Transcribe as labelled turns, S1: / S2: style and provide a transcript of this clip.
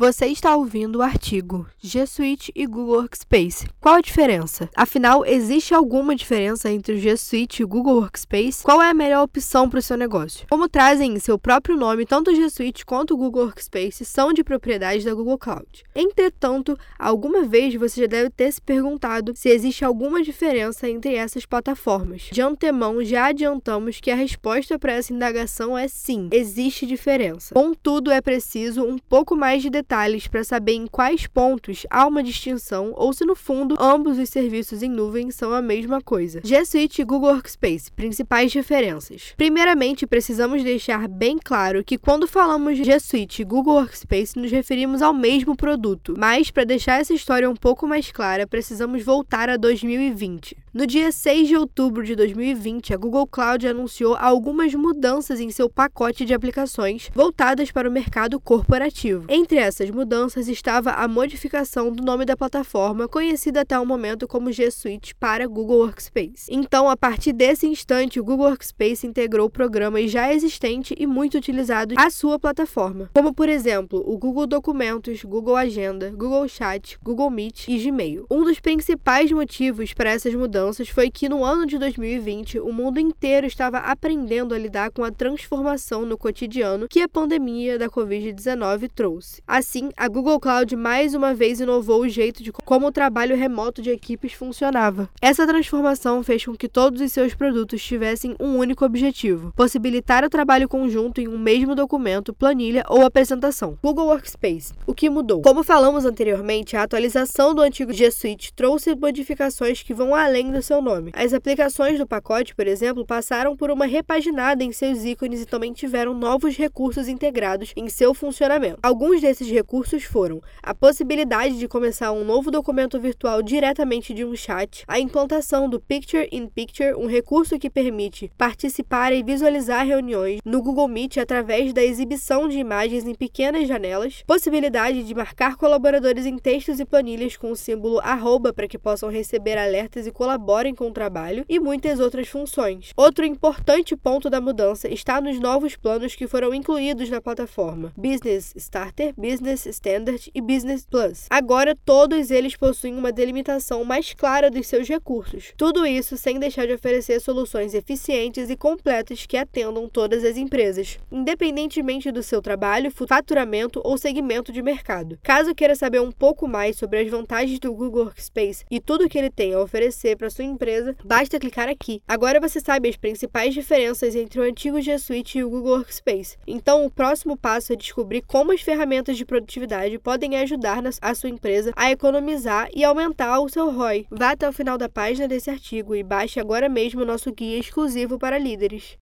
S1: Você está ouvindo o artigo G Suite e Google Workspace. Qual a diferença? Afinal, existe alguma diferença entre o G Suite e o Google Workspace? Qual é a melhor opção para o seu negócio? Como trazem em seu próprio nome, tanto o G Suite quanto o Google Workspace são de propriedade da Google Cloud. Entretanto, alguma vez você já deve ter se perguntado se existe alguma diferença entre essas plataformas. De antemão, já adiantamos que a resposta para essa indagação é sim, existe diferença. Contudo, é preciso um pouco mais de detalhes detalhes para saber em quais pontos há uma distinção ou se no fundo ambos os serviços em nuvem são a mesma coisa. G Suite e Google Workspace, principais diferenças. Primeiramente, precisamos deixar bem claro que quando falamos de G Suite e Google Workspace nos referimos ao mesmo produto, mas para deixar essa história um pouco mais clara, precisamos voltar a 2020. No dia 6 de outubro de 2020, a Google Cloud anunciou algumas mudanças em seu pacote de aplicações voltadas para o mercado corporativo. Entre essas mudanças estava a modificação do nome da plataforma, conhecida até o momento como G Suite, para Google Workspace. Então, a partir desse instante, o Google Workspace integrou programas já existentes e muito utilizados à sua plataforma, como por exemplo o Google Documentos, Google Agenda, Google Chat, Google Meet e Gmail. Um dos principais motivos para essas mudanças mudanças foi que no ano de 2020 o mundo inteiro estava aprendendo a lidar com a transformação no cotidiano que a pandemia da Covid-19 trouxe. Assim, a Google Cloud mais uma vez inovou o jeito de como o trabalho remoto de equipes funcionava. Essa transformação fez com que todos os seus produtos tivessem um único objetivo: possibilitar o trabalho conjunto em um mesmo documento, planilha ou apresentação. Google Workspace. O que mudou? Como falamos anteriormente, a atualização do antigo G Suite trouxe modificações que vão além do seu nome. As aplicações do pacote, por exemplo, passaram por uma repaginada em seus ícones e também tiveram novos recursos integrados em seu funcionamento. Alguns desses recursos foram a possibilidade de começar um novo documento virtual diretamente de um chat, a implantação do Picture in Picture, um recurso que permite participar e visualizar reuniões no Google Meet através da exibição de imagens em pequenas janelas, possibilidade de marcar colaboradores em textos e planilhas com o símbolo arroba para que possam receber alertas e colaborar colaborem com o trabalho e muitas outras funções. Outro importante ponto da mudança está nos novos planos que foram incluídos na plataforma: Business Starter, Business Standard e Business Plus. Agora todos eles possuem uma delimitação mais clara dos seus recursos. Tudo isso sem deixar de oferecer soluções eficientes e completas que atendam todas as empresas, independentemente do seu trabalho, faturamento ou segmento de mercado. Caso queira saber um pouco mais sobre as vantagens do Google Workspace e tudo que ele tem a oferecer para sua empresa, basta clicar aqui. Agora você sabe as principais diferenças entre o antigo G Suite e o Google Workspace. Então, o próximo passo é descobrir como as ferramentas de produtividade podem ajudar a sua empresa a economizar e aumentar o seu ROI. Vá até o final da página desse artigo e baixe agora mesmo o nosso guia exclusivo para líderes.